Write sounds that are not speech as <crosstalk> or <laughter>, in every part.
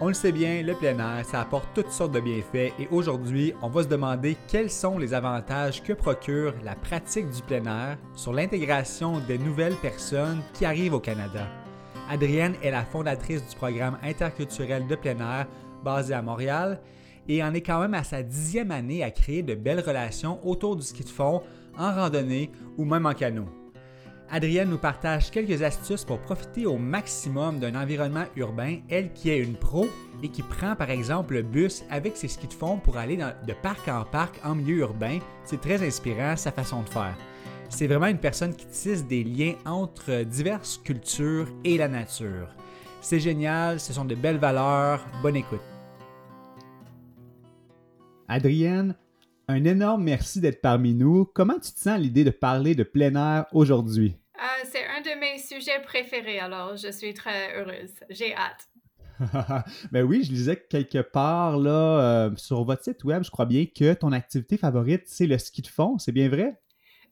On le sait bien, le plein air, ça apporte toutes sortes de bienfaits et aujourd'hui, on va se demander quels sont les avantages que procure la pratique du plein air sur l'intégration des nouvelles personnes qui arrivent au Canada. Adrienne est la fondatrice du programme interculturel de plein air basé à Montréal et en est quand même à sa dixième année à créer de belles relations autour du ski de fond, en randonnée ou même en canot. Adrienne nous partage quelques astuces pour profiter au maximum d'un environnement urbain, elle qui est une pro et qui prend par exemple le bus avec ses skis de fond pour aller de parc en parc en milieu urbain. C'est très inspirant sa façon de faire. C'est vraiment une personne qui tisse des liens entre diverses cultures et la nature. C'est génial, ce sont de belles valeurs. Bonne écoute. Adrienne, un énorme merci d'être parmi nous. Comment tu te sens l'idée de parler de plein air aujourd'hui? Euh, c'est un de mes sujets préférés, alors je suis très heureuse. J'ai hâte. <laughs> ben oui, je lisais quelque part là, euh, sur votre site web, je crois bien que ton activité favorite, c'est le ski de fond. C'est bien vrai?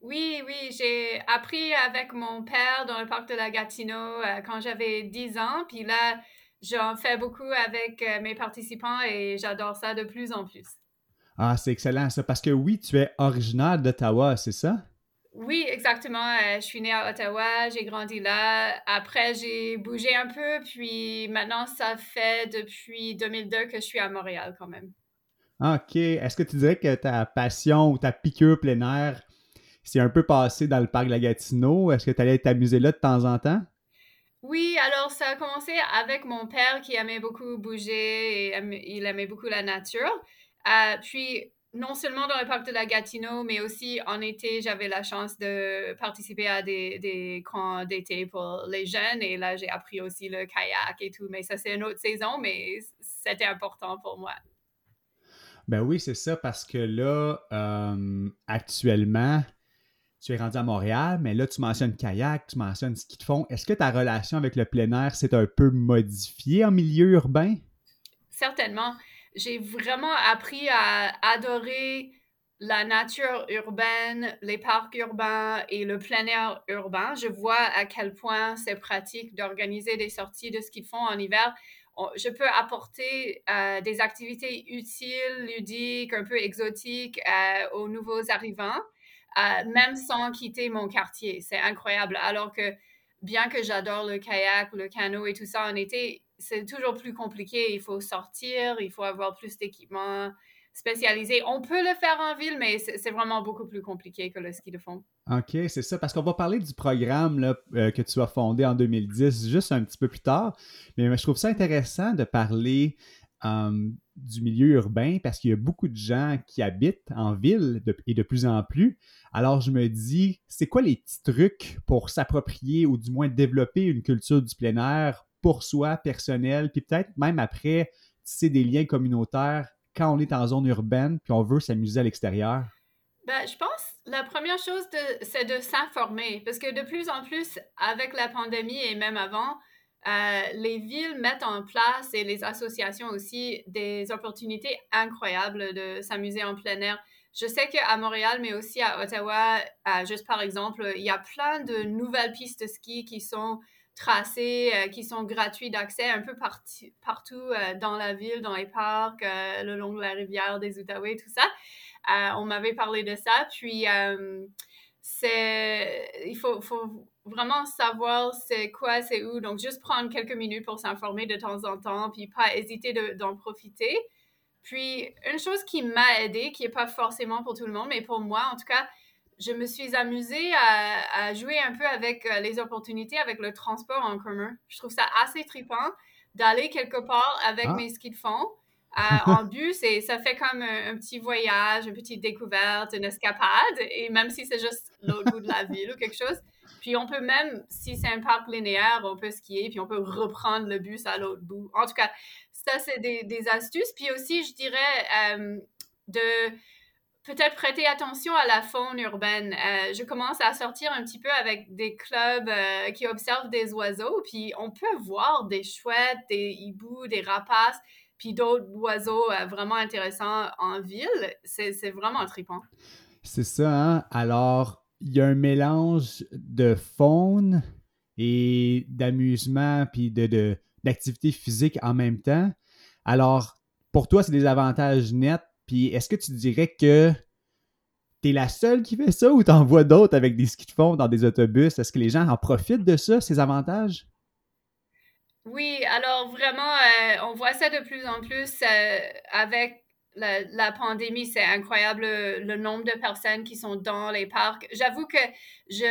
Oui, oui, j'ai appris avec mon père dans le parc de la Gatineau euh, quand j'avais 10 ans. Puis là, j'en fais beaucoup avec mes participants et j'adore ça de plus en plus. Ah, c'est excellent ça, parce que oui, tu es originaire d'Ottawa, c'est ça? Oui, exactement. Euh, je suis née à Ottawa, j'ai grandi là. Après, j'ai bougé un peu, puis maintenant, ça fait depuis 2002 que je suis à Montréal quand même. OK. Est-ce que tu dirais que ta passion ou ta piqûre plein air s'est un peu passée dans le parc de la Gatineau? Est-ce que tu allais t'amuser là de temps en temps? Oui, alors ça a commencé avec mon père qui aimait beaucoup bouger et il aimait beaucoup la nature. Euh, puis, non seulement dans le parc de la Gatineau, mais aussi en été, j'avais la chance de participer à des, des camps d'été pour les jeunes. Et là, j'ai appris aussi le kayak et tout. Mais ça, c'est une autre saison, mais c'était important pour moi. Ben oui, c'est ça, parce que là, euh, actuellement, tu es rendu à Montréal, mais là, tu mentionnes kayak, tu mentionnes ski de fond. Est-ce que ta relation avec le plein air s'est un peu modifiée en milieu urbain? Certainement j'ai vraiment appris à adorer la nature urbaine, les parcs urbains et le plein air urbain. Je vois à quel point c'est pratique d'organiser des sorties de ce qu'ils font en hiver. Je peux apporter euh, des activités utiles, ludiques, un peu exotiques euh, aux nouveaux arrivants, euh, même sans quitter mon quartier. C'est incroyable. Alors que bien que j'adore le kayak, le canot et tout ça en été, c'est toujours plus compliqué. Il faut sortir, il faut avoir plus d'équipements spécialisés. On peut le faire en ville, mais c'est vraiment beaucoup plus compliqué que le ski de fond. OK, c'est ça. Parce qu'on va parler du programme euh, que tu as fondé en 2010 juste un petit peu plus tard. Mais je trouve ça intéressant de parler du milieu urbain parce qu'il y a beaucoup de gens qui habitent en ville et de plus en plus. Alors je me dis, c'est quoi les petits trucs pour s'approprier ou du moins développer une culture du plein air pour soi, personnel, puis peut-être même après tisser des liens communautaires quand on est en zone urbaine, puis on veut s'amuser à l'extérieur? Ben, je pense la première chose, c'est de s'informer, parce que de plus en plus, avec la pandémie et même avant, euh, les villes mettent en place et les associations aussi des opportunités incroyables de s'amuser en plein air. Je sais qu'à Montréal, mais aussi à Ottawa, euh, juste par exemple, il y a plein de nouvelles pistes de ski qui sont tracés euh, qui sont gratuits d'accès un peu partout euh, dans la ville, dans les parcs, euh, le long de la rivière des Outaouais, tout ça. on m'avait parlé de ça. Puis, c'est, il faut, faut, vraiment savoir c'est quoi, c'est où. Donc, juste prendre quelques minutes pour s'informer de temps en temps, puis pas hésiter d'en profiter. Puis, une chose qui m'a aidé, qui n'est pas forcément pour tout le monde, mais pour moi, en tout cas, je me suis amusée à, jouer un peu avec euh, les opportunités avec le transport en commun. Je trouve ça assez trippant d'aller quelque part avec ah. mes skis de fond. Euh, en <laughs> bus et ça fait comme un, petit voyage, une petite découverte, une escapade et même si c'est juste l'autre bout de la ville ou quelque chose. Puis on peut même, si c'est un parc linéaire, on peut skier puis on peut reprendre le bus à l'autre bout. En tout cas, ça, c'est des, des, astuces. Puis aussi, je dirais de peut-être prêter attention à la faune urbaine. Euh, je commence à sortir un petit peu avec des clubs euh, qui observent des oiseaux, puis on peut voir des chouettes, des hiboux, des rapaces, puis d'autres oiseaux euh, vraiment intéressants en ville. C'est vraiment trippant. C'est ça, hein? Alors, il y a un mélange de faune et d'amusement, puis de, d'activité physique en même temps. Alors, pour toi, c'est des avantages nets puis est-ce que tu dirais que tu es la seule qui fait ça ou t'en vois d'autres avec des skis de fond dans des autobus? Est-ce que les gens en profitent de ça, ces avantages? Oui, alors vraiment, euh, on voit ça de plus en plus euh, avec la, pandémie. C'est incroyable le, nombre de personnes qui sont dans les parcs. J'avoue que je,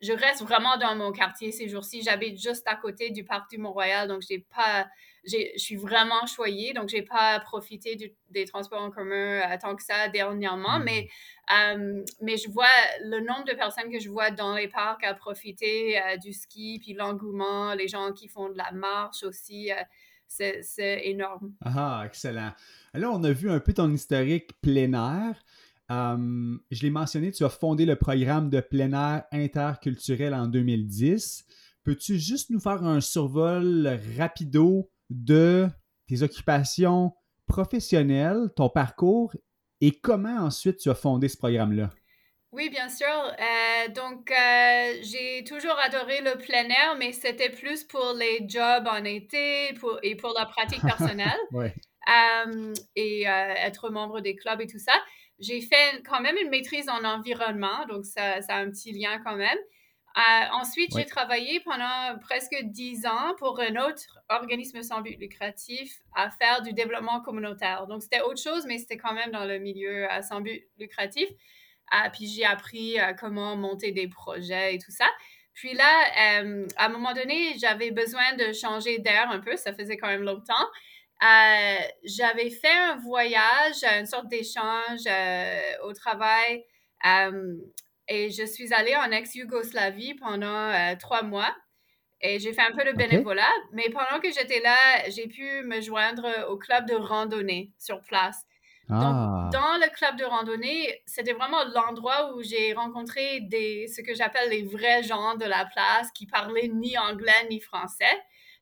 je, reste vraiment dans mon quartier ces jours-ci. J'habite juste à côté du parc du Mont-Royal, donc j'ai pas je suis vraiment choyée, donc j'ai pas profité des transports en commun euh, tant que ça dernièrement, hmm. mais, euh, mais je vois le nombre de personnes que je vois dans les parcs à profiter euh, du ski, puis l'engouement, les gens qui font de la marche aussi, c'est énorme. Ah, excellent. Là, on a vu un peu ton historique plein air. Je l'ai mentionné, tu as fondé le programme de plein air interculturel en 2010. Peux-tu juste nous faire un survol rapido de tes occupations professionnelles, ton parcours et comment ensuite tu as fondé ce programme-là? Oui, bien sûr. Euh, donc, euh, j'ai toujours adoré le plein air, mais c'était plus pour les jobs en été pour, et pour la pratique <laughs> personnelle. Euh, et être membre des clubs et tout ça. J'ai fait quand même une maîtrise en environnement, donc ça, ça a un petit lien quand même. Euh, ensuite, j'ai travaillé pendant presque dix ans pour un autre organisme sans but lucratif à faire du développement communautaire. Donc, c'était autre chose, mais c'était quand même dans le milieu euh, sans but lucratif. Euh, puis, j'ai appris comment monter des projets et tout ça. Puis là, à un moment donné, j'avais besoin de changer d'air un peu. Ça faisait quand même longtemps. J'avais fait un voyage, une sorte d'échange au travail et je suis allée en ex-Yougoslavie pendant euh, trois mois. Et j'ai fait un peu de bénévolat. Mais pendant que j'étais là, j'ai pu me joindre au club de randonnée sur place. Donc, ah. dans le club de randonnée, c'était vraiment l'endroit où j'ai rencontré des, ce que j'appelle les vrais gens de la place qui parlaient ni anglais ni français.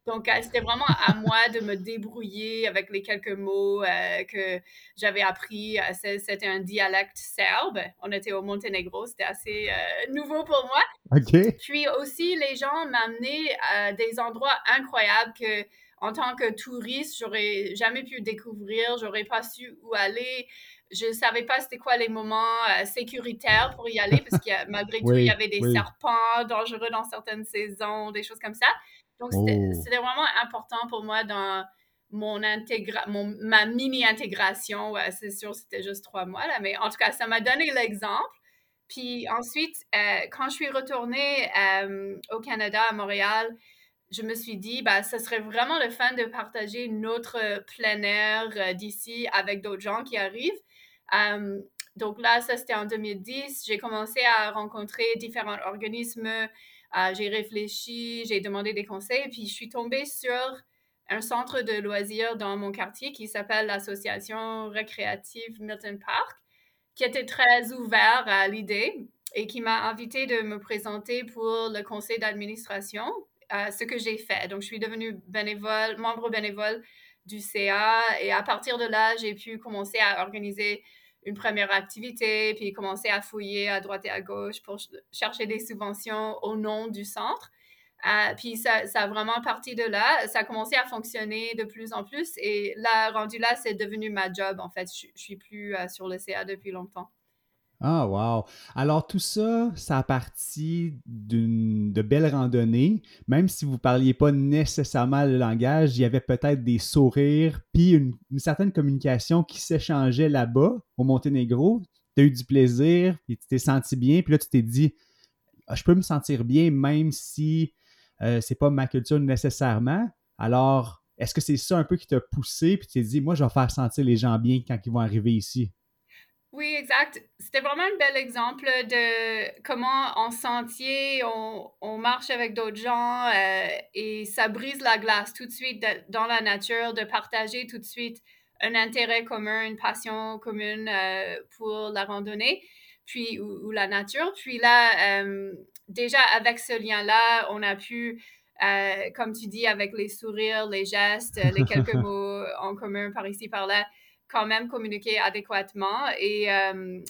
Donc, euh, c'était vraiment à moi de me débrouiller avec les quelques mots euh, que j'avais appris. Euh, c'était un dialecte serbe. On était au Monténégro, c'était assez nouveau pour moi. Puis aussi, les gens m'amenaient à des endroits incroyables que, en tant que touriste, j'aurais jamais pu découvrir, j'aurais pas su où aller. Je savais pas c'était quoi les moments sécuritaires pour y aller parce que malgré tout, il <laughs> y avait des serpents dangereux dans certaines saisons, des choses comme ça. Donc, oh. c'était vraiment important pour moi dans mon intégra mon, ma mini-intégration. c'est sûr, c'était juste trois mois, là, mais en tout cas, ça m'a donné l'exemple. Puis ensuite, euh, quand je suis retournée euh, au Canada, à Montréal, je me suis dit, bah, ce serait vraiment le fun de partager notre plein air euh, d'ici avec d'autres gens qui arrivent. donc là, ça, c'était en 2010. J'ai commencé à rencontrer différents organismes, euh, j'ai réfléchi, j'ai demandé des conseils, puis je suis tombée sur un centre de loisirs dans mon quartier qui s'appelle l'Association récréative Milton Park, qui était très ouvert à l'idée et qui m'a invité de me présenter pour le conseil d'administration, euh, ce que j'ai fait. Donc, je suis devenue bénévole, membre bénévole du CA et à partir de là, j'ai pu commencer à organiser une première activité, puis commencer à fouiller à droite et à gauche pour chercher des subventions au nom du centre. Euh, puis ça, ça, a vraiment parti de là. Ça a commencé à fonctionner de plus en plus. Et là, rendu là, c'est devenu ma job, en fait. Je, suis plus euh, sur le CA depuis longtemps. Ah, wow! Alors, tout ça, ça a parti d'une de belles randonnées. Même si vous ne parliez pas nécessairement le langage, il y avait peut-être des sourires, puis une, certaine communication qui s'échangeait là-bas, au Monténégro. Tu as eu du plaisir, puis tu t'es senti bien, puis là, tu t'es dit, ah, je peux me sentir bien même si euh, c'est pas ma culture nécessairement. Alors, est-ce que c'est ça un peu qui t'a poussé, puis tu t'es dit, moi, je vais faire sentir les gens bien quand ils vont arriver ici? Oui, exact. C'était vraiment un bel exemple de comment en sentier, on, on marche avec d'autres gens euh, et ça brise la glace tout de suite de- dans la nature, de partager tout de suite un intérêt commun, une passion commune euh, pour la randonnée puis, ou, ou la nature. Puis là, euh, déjà avec ce lien-là, on a pu, euh, comme tu dis, avec les sourires, les gestes, les quelques <laughs> mots en commun par ici, par là, quand même communiquer adéquatement. Et, euh,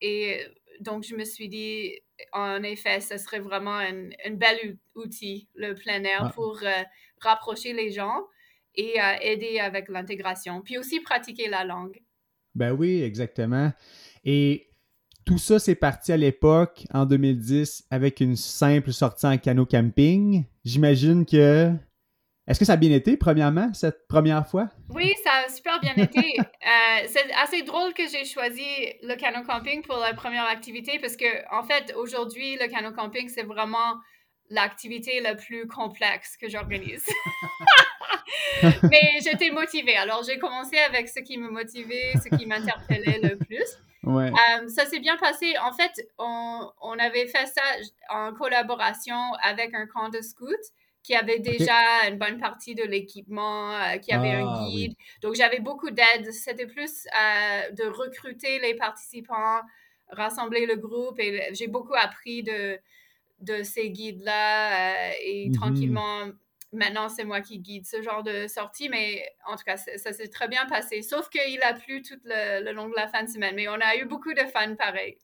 et donc, je me suis dit, en effet, ce serait vraiment un, un bel outil, le plein air, Ah, pour euh, rapprocher les gens et euh, aider avec l'intégration. Puis aussi pratiquer la langue. ben oui, exactement. Et tout ça, c'est parti à l'époque, en 2010, avec une simple sortie en canot camping. J'imagine que... Est-ce que ça a bien été, premièrement, cette première fois? Oui, ça a super bien été. <laughs> Euh, c'est assez drôle que j'ai choisi le canot camping pour la première activité parce que, en fait, aujourd'hui, le canot camping, c'est vraiment l'activité la plus complexe que j'organise. <laughs> Mais j'étais motivée. Alors, j'ai commencé avec ce qui me motivait, ce qui m'interpellait le plus. Ouais. Euh, ça s'est bien passé. En fait, on, on, avait fait ça en collaboration avec un camp de scouts qui avait déjà okay. une bonne partie de l'équipement, euh, qui avait ah, un guide. Oui. Donc, j'avais beaucoup d'aide. C'était plus euh, de recruter les participants, rassembler le groupe et j'ai beaucoup appris de, de ces guides-là euh, et mm -hmm. tranquillement maintenant, c'est moi qui guide ce genre de sortie, mais en tout cas, ça s'est très bien passé. Sauf qu'il a plu tout le, le, long de la fin de semaine, mais on a eu beaucoup de fun pareil.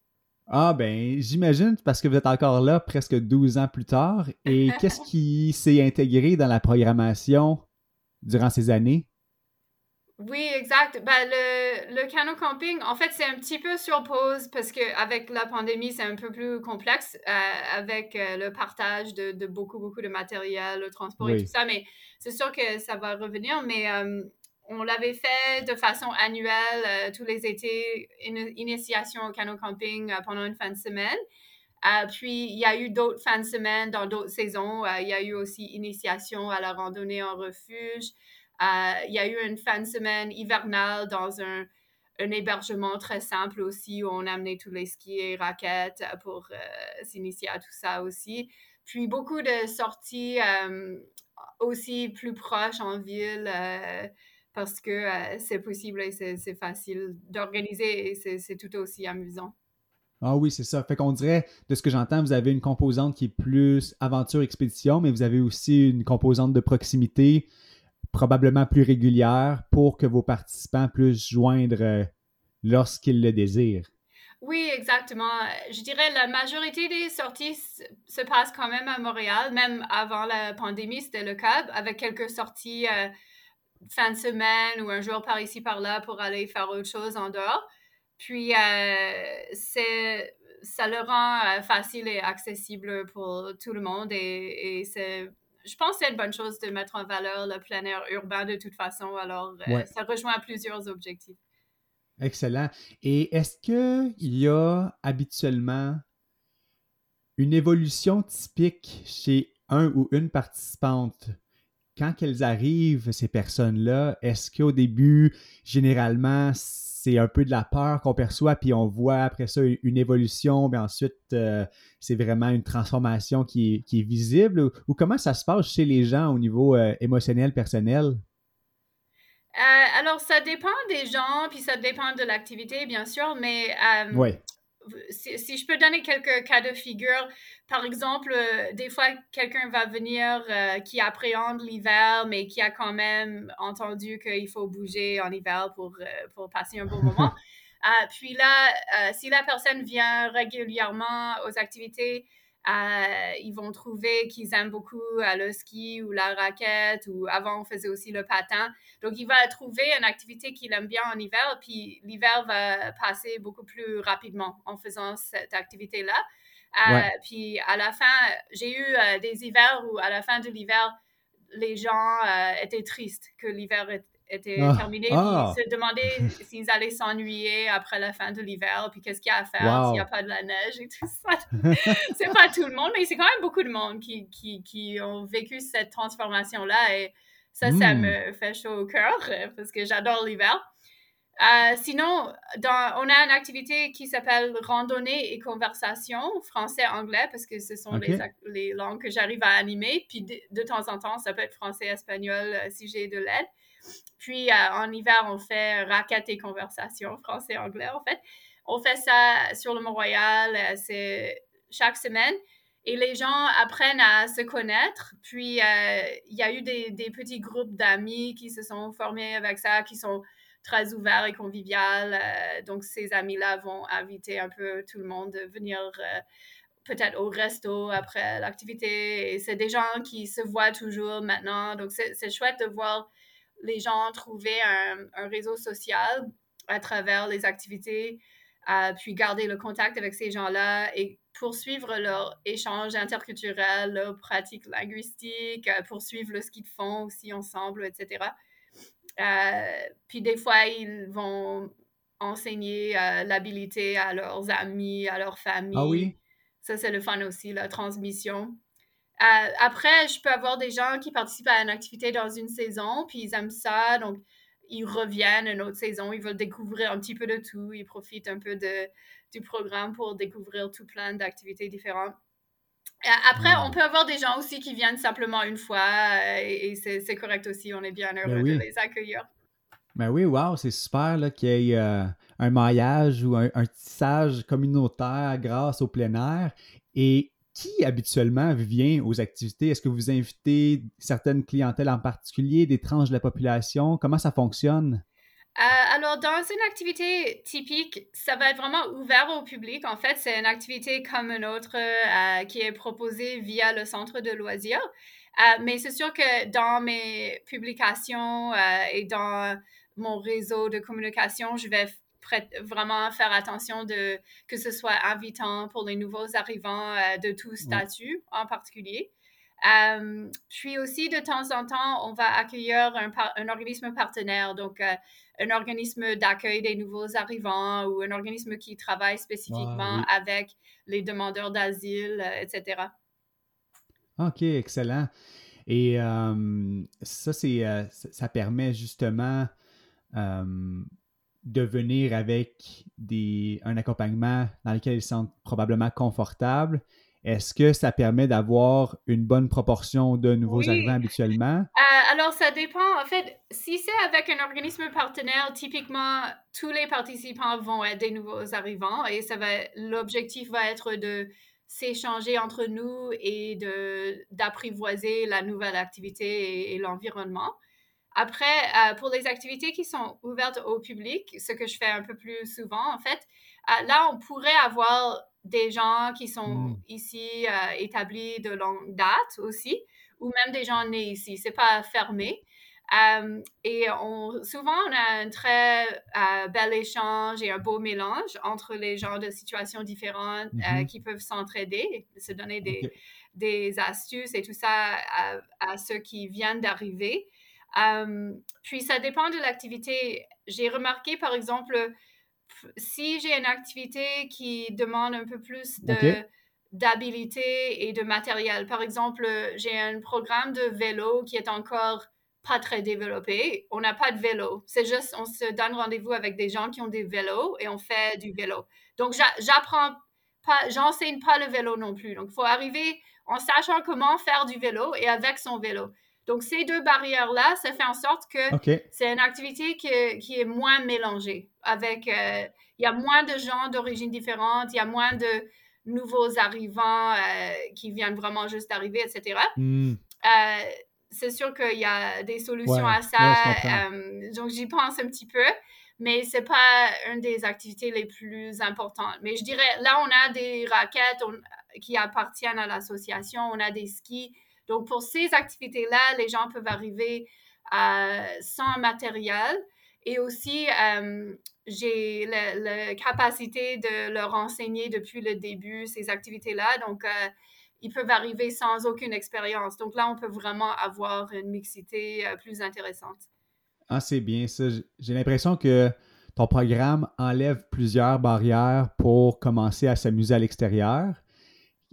Ah ben, j'imagine, parce que vous êtes encore là presque 12 ans plus tard. Et <laughs> qu'est-ce qui s'est intégré dans la programmation durant ces années? Oui, exact. Ben, le, le canot camping, en fait, c'est un petit peu sur pause parce qu'avec la pandémie, c'est un peu plus complexe euh, avec euh, le partage de, de, beaucoup, beaucoup de matériel, le transport oui. et tout ça. Mais c'est sûr que ça va revenir. Mais euh, on l'avait fait de façon annuelle euh, tous les étés, une initiation au canot camping euh, pendant une fin de semaine. puis, il y a eu d'autres fins de semaine dans d'autres saisons. Euh, il y a eu aussi initiation à la randonnée en refuge. Euh, il y a eu une fin de semaine hivernale dans un, hébergement très simple aussi où on a amené tous les skis et raquettes pour euh, s'initier à tout ça aussi. Puis beaucoup de sorties euh, aussi plus proches en ville parce que c'est possible et c'est facile d'organiser et c'est tout aussi amusant. Ah oui, c'est ça. Fait qu'on dirait, de ce que j'entends, vous avez une composante qui est plus aventure-expédition, mais vous avez aussi une composante de proximité probablement plus régulière pour que vos participants puissent joindre euh, lorsqu'ils le désirent. Oui, exactement. Je dirais la majorité des sorties se passent quand même à Montréal, même avant la pandémie, c'était le cas, avec quelques sorties euh, fin de semaine ou un jour par ici, par là pour aller faire autre chose en dehors. Puis, euh, c'est, ça le rend euh, facile et accessible pour tout le monde et, et c'est je pense que c'est une bonne chose de mettre en valeur le plein air urbain de toute façon. Alors, euh, ça rejoint plusieurs objectifs. Excellent. Et est-ce qu'il y a habituellement une évolution typique chez un ou une participante? Quand elles arrivent, ces personnes-là, est-ce qu'au début, généralement, c'est un peu de la peur qu'on perçoit, puis on voit après ça une évolution, mais ensuite, euh, c'est vraiment une transformation qui est, qui est visible? Ou, ou, comment ça se passe chez les gens au niveau euh, émotionnel, personnel? Euh, alors, ça dépend des gens, puis ça dépend de l'activité, bien sûr, mais oui. Si, si, je peux donner quelques cas de figure, par exemple, euh, des fois, quelqu'un va venir euh, qui appréhende l'hiver, mais qui a quand même entendu qu'il faut bouger en hiver pour, euh, pour passer un bon moment. <laughs> puis là, si la personne vient régulièrement aux activités, euh, ils vont trouver qu'ils aiment beaucoup euh, le ski ou la raquette ou avant on faisait aussi le patin. Donc il va trouver une activité qu'il aime bien en hiver, puis l'hiver va passer beaucoup plus rapidement en faisant cette activité-là. Euh, ouais. Puis à la fin, j'ai eu des hivers où à la fin de l'hiver, les gens étaient tristes que l'hiver était Ah. terminé, Ah. se demandaient <laughs> s'ils allaient s'ennuyer après la fin de l'hiver, puis qu'est-ce qu'il y a à faire Wow. s'il n'y a pas de la neige et tout ça. <laughs> c'est pas tout le monde, mais c'est quand même beaucoup de monde qui, qui, qui ont vécu cette transformation-là et ça, ça Hmm. me fait chaud au cœur euh, parce que j'adore l'hiver. Euh, sinon, dans, on a une activité qui s'appelle randonnée et conversation, français-anglais, parce que ce sont les, les, langues que j'arrive à animer. Puis de, temps en temps, ça peut être français-espagnol euh, si j'ai de l'aide. Puis euh, en hiver, on fait raquette et conversation, français-anglais en fait. On fait ça sur le Mont-Royal, c'est chaque semaine. Et les gens apprennent à se connaître. Puis, il y a eu des, petits groupes d'amis qui se sont formés avec ça, qui sont très ouvert et convivial. Euh, donc, ces amis-là vont inviter un peu tout le monde à venir euh, peut-être au resto après l'activité. C'est des gens qui se voient toujours maintenant. Donc, c'est chouette de voir les gens trouver un, réseau social à travers les activités, euh, puis garder le contact avec ces gens-là et poursuivre leur échange interculturel, leur pratique linguistique, poursuivre le ski de fond aussi ensemble, etc. Euh, puis des fois, ils vont enseigner euh, l'habilité à leurs amis, à leur famille. Ah oui? Ça, c'est le fun aussi, la transmission. Euh, après, je peux avoir des gens qui participent à une activité dans une saison, puis ils aiment ça, donc ils reviennent une autre saison, ils veulent découvrir un petit peu de tout, ils profitent un peu de, du programme pour découvrir tout plein d'activités différentes. Après, on peut avoir des gens aussi qui viennent simplement une fois euh, et, c'est correct aussi. On est bien ben heureux de les accueillir. Ben oui, wow, c'est super qu'il y ait euh, un maillage ou un, tissage communautaire grâce au plein air. Et qui habituellement vient aux activités? Est-ce que vous invitez certaines clientèles en particulier, des tranches de la population? Comment ça fonctionne? Euh, alors, dans une activité typique, ça va être vraiment ouvert au public. En fait, c'est une activité comme une autre euh, qui est proposée via le centre de loisirs. Euh, mais c'est sûr que dans mes publications et dans mon réseau de communication, je vais vraiment faire attention de que ce soit invitant pour les nouveaux arrivants de tout statut en particulier. puis aussi, de temps en temps, on va accueillir un, un organisme partenaire. Donc, un organisme d'accueil des nouveaux arrivants ou un organisme qui travaille spécifiquement avec les demandeurs d'asile, euh, etc. OK, excellent. Et euh, ça, c'est, euh, ça permet justement de venir avec des, un accompagnement dans lequel ils se sentent probablement confortables est-ce que ça permet d'avoir une bonne proportion de nouveaux arrivants habituellement? <laughs> Euh, alors, ça dépend. En fait, si c'est avec un organisme partenaire, typiquement, tous les participants vont être des nouveaux arrivants et ça va, l'objectif va être de s'échanger entre nous et de, d'apprivoiser la nouvelle activité et, l'environnement. Après, euh, pour les activités qui sont ouvertes au public, ce que je fais un peu plus souvent, en fait, euh, là, on pourrait avoir des gens qui sont mmh. ici euh, établis de longue date aussi, ou même des gens nés ici. C'est pas fermé. Et on, souvent, on a un très bel échange et un beau mélange entre les gens de situations différentes mmh qui peuvent s'entraider, se donner des, des, astuces et tout ça à, à ceux qui viennent d'arriver. Puis, ça dépend de l'activité. J'ai remarqué, par exemple, si j'ai une activité qui demande un peu plus de, d'habilité et de matériel, par exemple, j'ai un programme de vélo qui est encore pas très développé. On n'a pas de vélo. C'est juste, on se donne rendez-vous avec des gens qui ont des vélos et on fait du vélo. Donc, j'apprends pas, j'enseigne pas le vélo non plus. Donc, il faut arriver en sachant comment faire du vélo et avec son vélo. Donc, ces deux barrières-là, ça fait en sorte que c'est une activité qui, est moins mélangée. Avec, euh, il y a moins de gens d'origine différente, il y a moins de nouveaux arrivants euh, qui viennent vraiment juste d'arriver, etc. Hmm. Euh, c'est sûr qu'il y a des solutions à ça. donc, j'y pense un petit peu, mais c'est pas une des activités les plus importantes. Mais je dirais, là, on a des raquettes qui appartiennent à l'association, on a des skis donc, pour ces activités-là, les gens peuvent arriver euh, sans matériel. Et aussi, euh, j'ai la, capacité de leur enseigner depuis le début ces activités-là. Donc, euh, ils peuvent arriver sans aucune expérience. Donc là, on peut vraiment avoir une mixité plus intéressante. Ah, c'est bien ça. J'ai l'impression que ton programme enlève plusieurs barrières pour commencer à s'amuser à l'extérieur.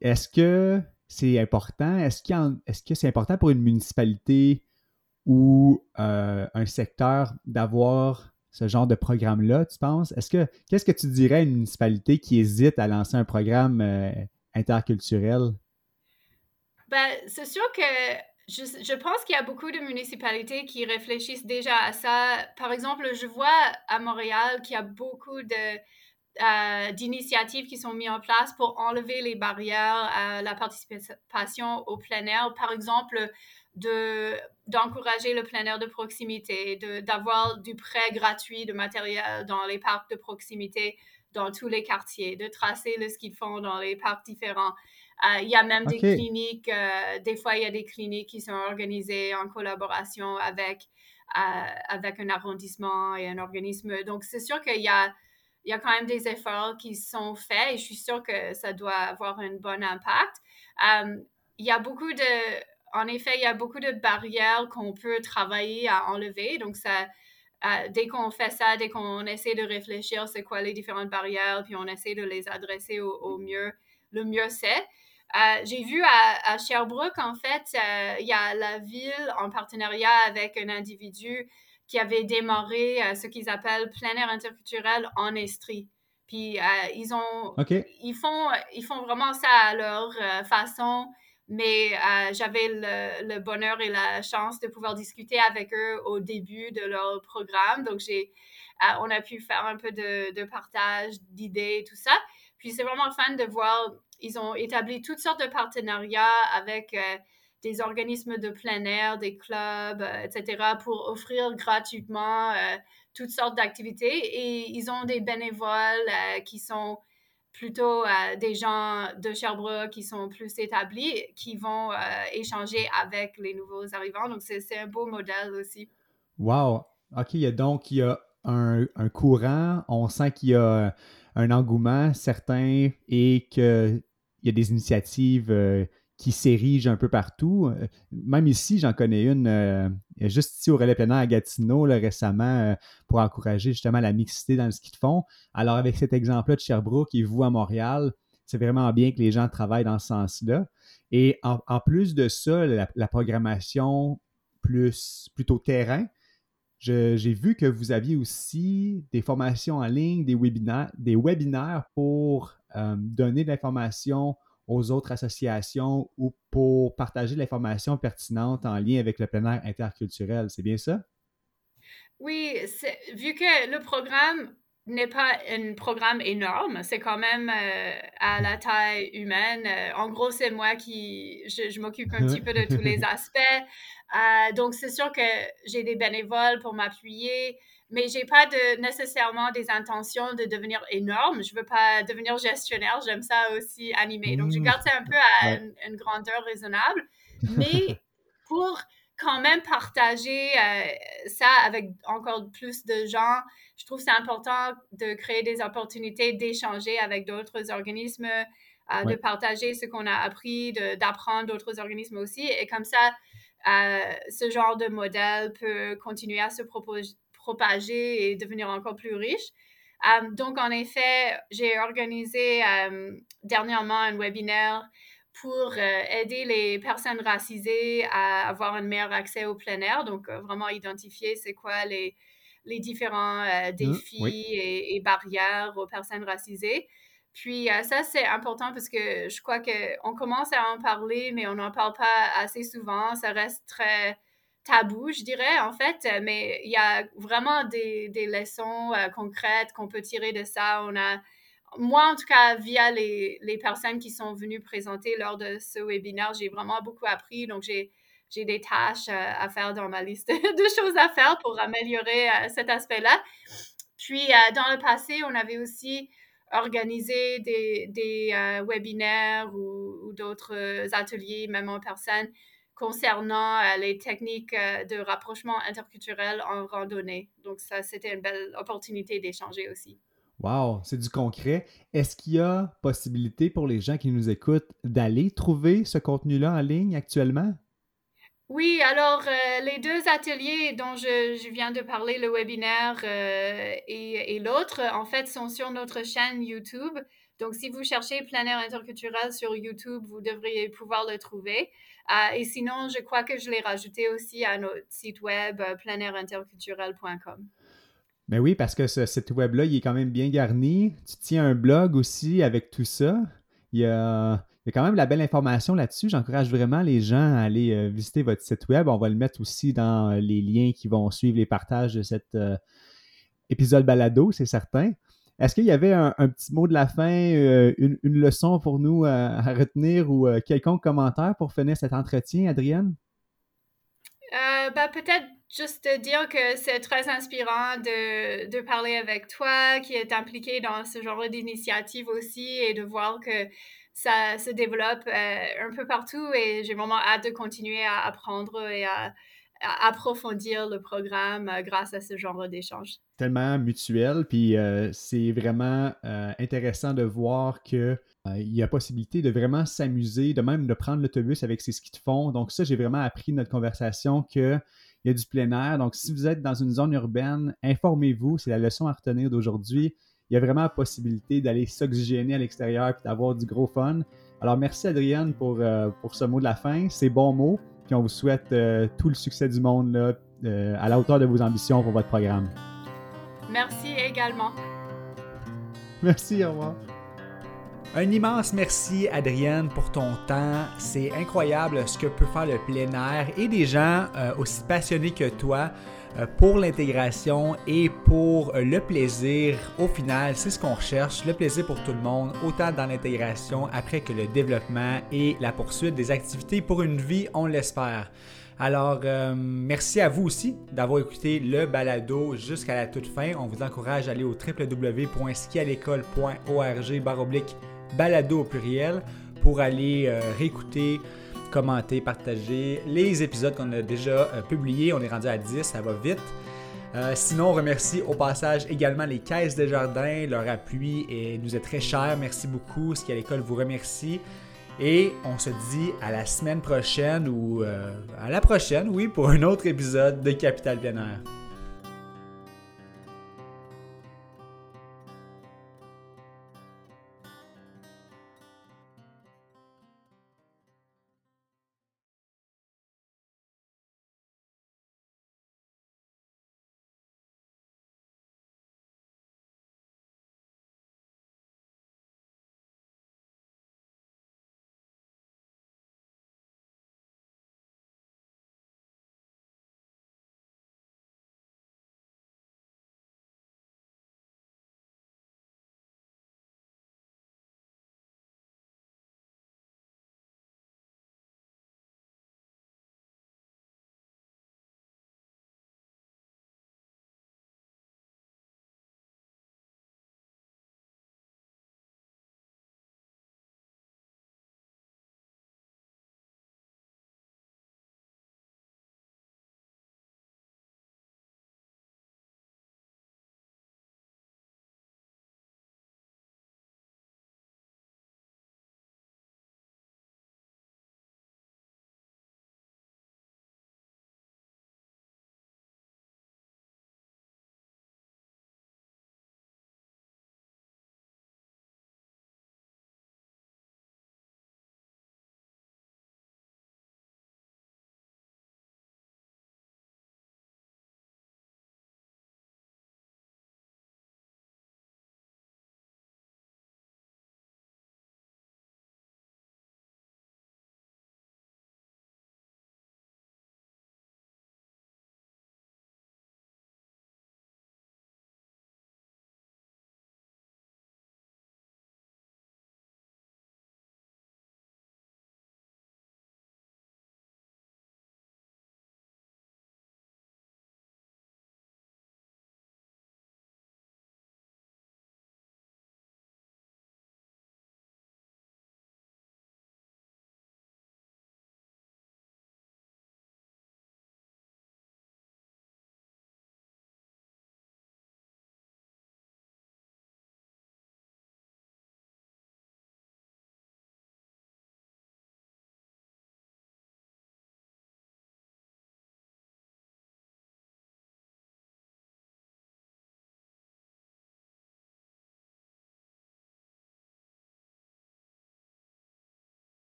Est-ce que c'est important? Est-ce, est que c'est important pour une municipalité ou euh, un secteur d'avoir ce genre de programme-là, tu penses? Est-ce que qu'est-ce que tu dirais à une municipalité qui hésite à lancer un programme euh, interculturel? Ben, c'est sûr que je, je pense qu'il y a beaucoup de municipalités qui réfléchissent déjà à ça. Par exemple, je vois à Montréal qu'il y a beaucoup de, euh, d'initiatives qui sont mises en place pour enlever les barrières à la participation au plein air. Par exemple, de, d'encourager le plein air de proximité, de, d'avoir du prêt gratuit de matériel dans les parcs de proximité, dans tous les quartiers, de tracer le ski de fond dans les parcs différents. Euh, il y a même des cliniques, euh, des fois il y a des cliniques qui sont organisées en collaboration avec, avec un arrondissement et un organisme. Donc c'est sûr qu'il y a, il y a quand même des efforts qui sont faits et je suis sûre que ça doit avoir un bon impact. il y a beaucoup de, en effet, il y a beaucoup de barrières qu'on peut travailler à enlever. Donc, ça, euh, dès qu'on fait ça, dès qu'on essaie de réfléchir c'est quoi les différentes barrières, puis on essaie de les adresser au, mieux, le mieux c'est. Euh, j'ai vu à, Sherbrooke, en fait, euh, il y a la ville en partenariat avec un individu qui avait démarré ce qu'ils appellent plein air interculturel en Estrie. Puis ils ont, ils font, ils font vraiment ça à leur façon mais euh, j'avais le, bonheur et la chance de pouvoir discuter avec eux au début de leur programme. Donc, j'ai, euh, on a pu faire un peu de, partage d'idées et tout ça. Puis, c'est vraiment fun de voir, ils ont établi toutes sortes de partenariats avec euh, des organismes de plein air, des clubs, etc., pour offrir gratuitement toutes sortes d'activités. Et ils ont des bénévoles qui sont plutôt euh, des gens de Sherbrooke qui sont plus établis, qui vont euh, échanger avec les nouveaux arrivants. Donc, c'est un beau modèle aussi. Wow! OK, donc il y a un, courant, on sent qu'il y a un engouement certain et qu'il y a des initiatives euh, qui s'érigent un peu partout. Euh, même ici, j'en connais une, euh, juste ici au Relais plein à Gatineau, récemment, euh, pour encourager justement la mixité dans ski de fond. Alors, avec cet exemple-là de Sherbrooke et vous à Montréal, c'est vraiment bien que les gens travaillent dans ce sens-là. Et en, plus de ça, la, programmation plus plutôt terrain, j'ai vu que vous aviez aussi des formations en ligne, des webinaires, des webinaires pour donner de l'information aux autres associations ou pour partager l'information pertinente en lien avec le plein air interculturel. C'est bien ça? Oui, vu que le programme n'est pas un programme énorme, c'est quand même euh, à la <laughs> taille humaine. Euh, en gros, c'est moi qui, je, m'occupe un petit peu de tous les <laughs> aspects. Euh, donc, c'est sûr que j'ai des bénévoles pour m'appuyer mais j'ai pas de, nécessairement des intentions de devenir énorme. Je veux pas devenir gestionnaire. J'aime ça aussi animer. Donc, je mmh. garde ça un peu à une, grandeur raisonnable. <laughs> Mais pour quand même partager euh, ça avec encore plus de gens, je trouve c'est important de créer des opportunités d'échanger avec d'autres organismes, euh, de partager ce qu'on a appris, d'apprendre d'autres organismes aussi. Et comme ça, euh, ce genre de modèle peut continuer à se proposer propager et devenir encore plus riche. Euh, donc, en effet, j'ai organisé euh, dernièrement un webinaire pour euh, aider les personnes racisées à avoir un meilleur accès au plein air. Donc, vraiment identifier c'est quoi les, les différents mmh, défis et, barrières aux personnes racisées. Puis ça, c'est important parce que je crois qu'on commence à en parler, mais on n'en parle pas assez souvent. Ça reste très tabou, je dirais, en fait, euh, mais il y a vraiment des, leçons euh, concrètes qu'on peut tirer de ça. Moi, en tout cas, via les, personnes qui sont venues présenter lors de ce webinaire, j'ai vraiment beaucoup appris. Donc, j'ai, des tâches euh, à faire dans ma liste <laughs> de choses à faire pour améliorer cet aspect-là. Puis, dans le passé, on avait aussi organisé des, des webinaires ou d'autres ateliers, même en personne, concernant euh, les techniques euh, de rapprochement interculturel en randonnée. Donc ça, c'était une belle opportunité d'échanger aussi. Wow, c'est du concret. Est-ce qu'il y a possibilité pour les gens qui nous écoutent d'aller trouver ce contenu-là en ligne actuellement? Oui, alors euh, les deux ateliers dont je, viens de parler, le webinaire et, et l'autre, en fait, sont sur notre chaîne YouTube. Donc, si vous cherchez plein air interculturel sur YouTube, vous devriez pouvoir le trouver. Euh, et sinon, je crois que je l'ai rajouté aussi à notre site web euh, pleinairinterculturel.com. Ben oui, parce que ce site web-là, il est quand même bien garni. Tu tiens un blog aussi avec tout ça. Il y a, quand même de la belle information là-dessus. J'encourage vraiment les gens à aller euh, visiter votre site web. On va le mettre aussi dans les liens qui vont suivre les partages de cet euh, épisode balado, c'est certain. Est-ce qu'il y avait un, petit mot de la fin, euh, une, leçon pour nous à retenir ou quelconque commentaire pour finir cet entretien, Adrienne? Ben, peut-être juste dire que c'est très inspirant de, de, parler avec toi, qui est impliqué dans ce genre d'initiative aussi, et de voir que ça se développe euh, un peu partout. Et j'ai vraiment hâte de continuer à apprendre et à, approfondir le programme euh, grâce à ce genre d'échange. Tellement mutuel, puis euh, c'est vraiment intéressant de voir que il y a possibilité de vraiment s'amuser, de même de prendre l'autobus avec ces skis de fond. Donc ça, j'ai vraiment appris notre conversation que il y a du plein air. Donc, si vous êtes dans une zone urbaine, informez-vous. C'est la leçon à retenir d'aujourd'hui. Il y a vraiment possibilité d'aller s'oxygéner à l'extérieur et d'avoir du gros fun. Alors, merci Adrienne pour, euh, pour ce mot de la fin. C'est bons mots. Puis on vous souhaite euh, tout le succès du monde là, euh, à la hauteur de vos ambitions pour votre programme. Merci également. Merci, au revoir. Un immense merci, Adrienne, pour ton temps. C'est incroyable ce que peut faire le plein air et des gens euh, aussi passionnés que toi pour l'intégration et pour euh, le plaisir. Au final, c'est ce qu'on recherche, le plaisir pour tout le monde, autant dans l'intégration après que le développement et la poursuite des activités pour une vie, on l'espère. Alors, merci à vous aussi d'avoir écouté le balado jusqu'à la toute fin. On vous encourage à aller au www.skialécole.org balado au pluriel pour aller euh, réécouter, commenter, partager les épisodes qu'on a déjà euh, publiés. On est rendu à 10, ça va vite. Euh, sinon, on remercie au passage également les Caisses des Jardins. Leur appui et nous est très cher. Merci beaucoup. Ce qui à l'école vous remercie. Et on se dit à la semaine prochaine ou à la prochaine, oui, pour un autre épisode de Capital Plein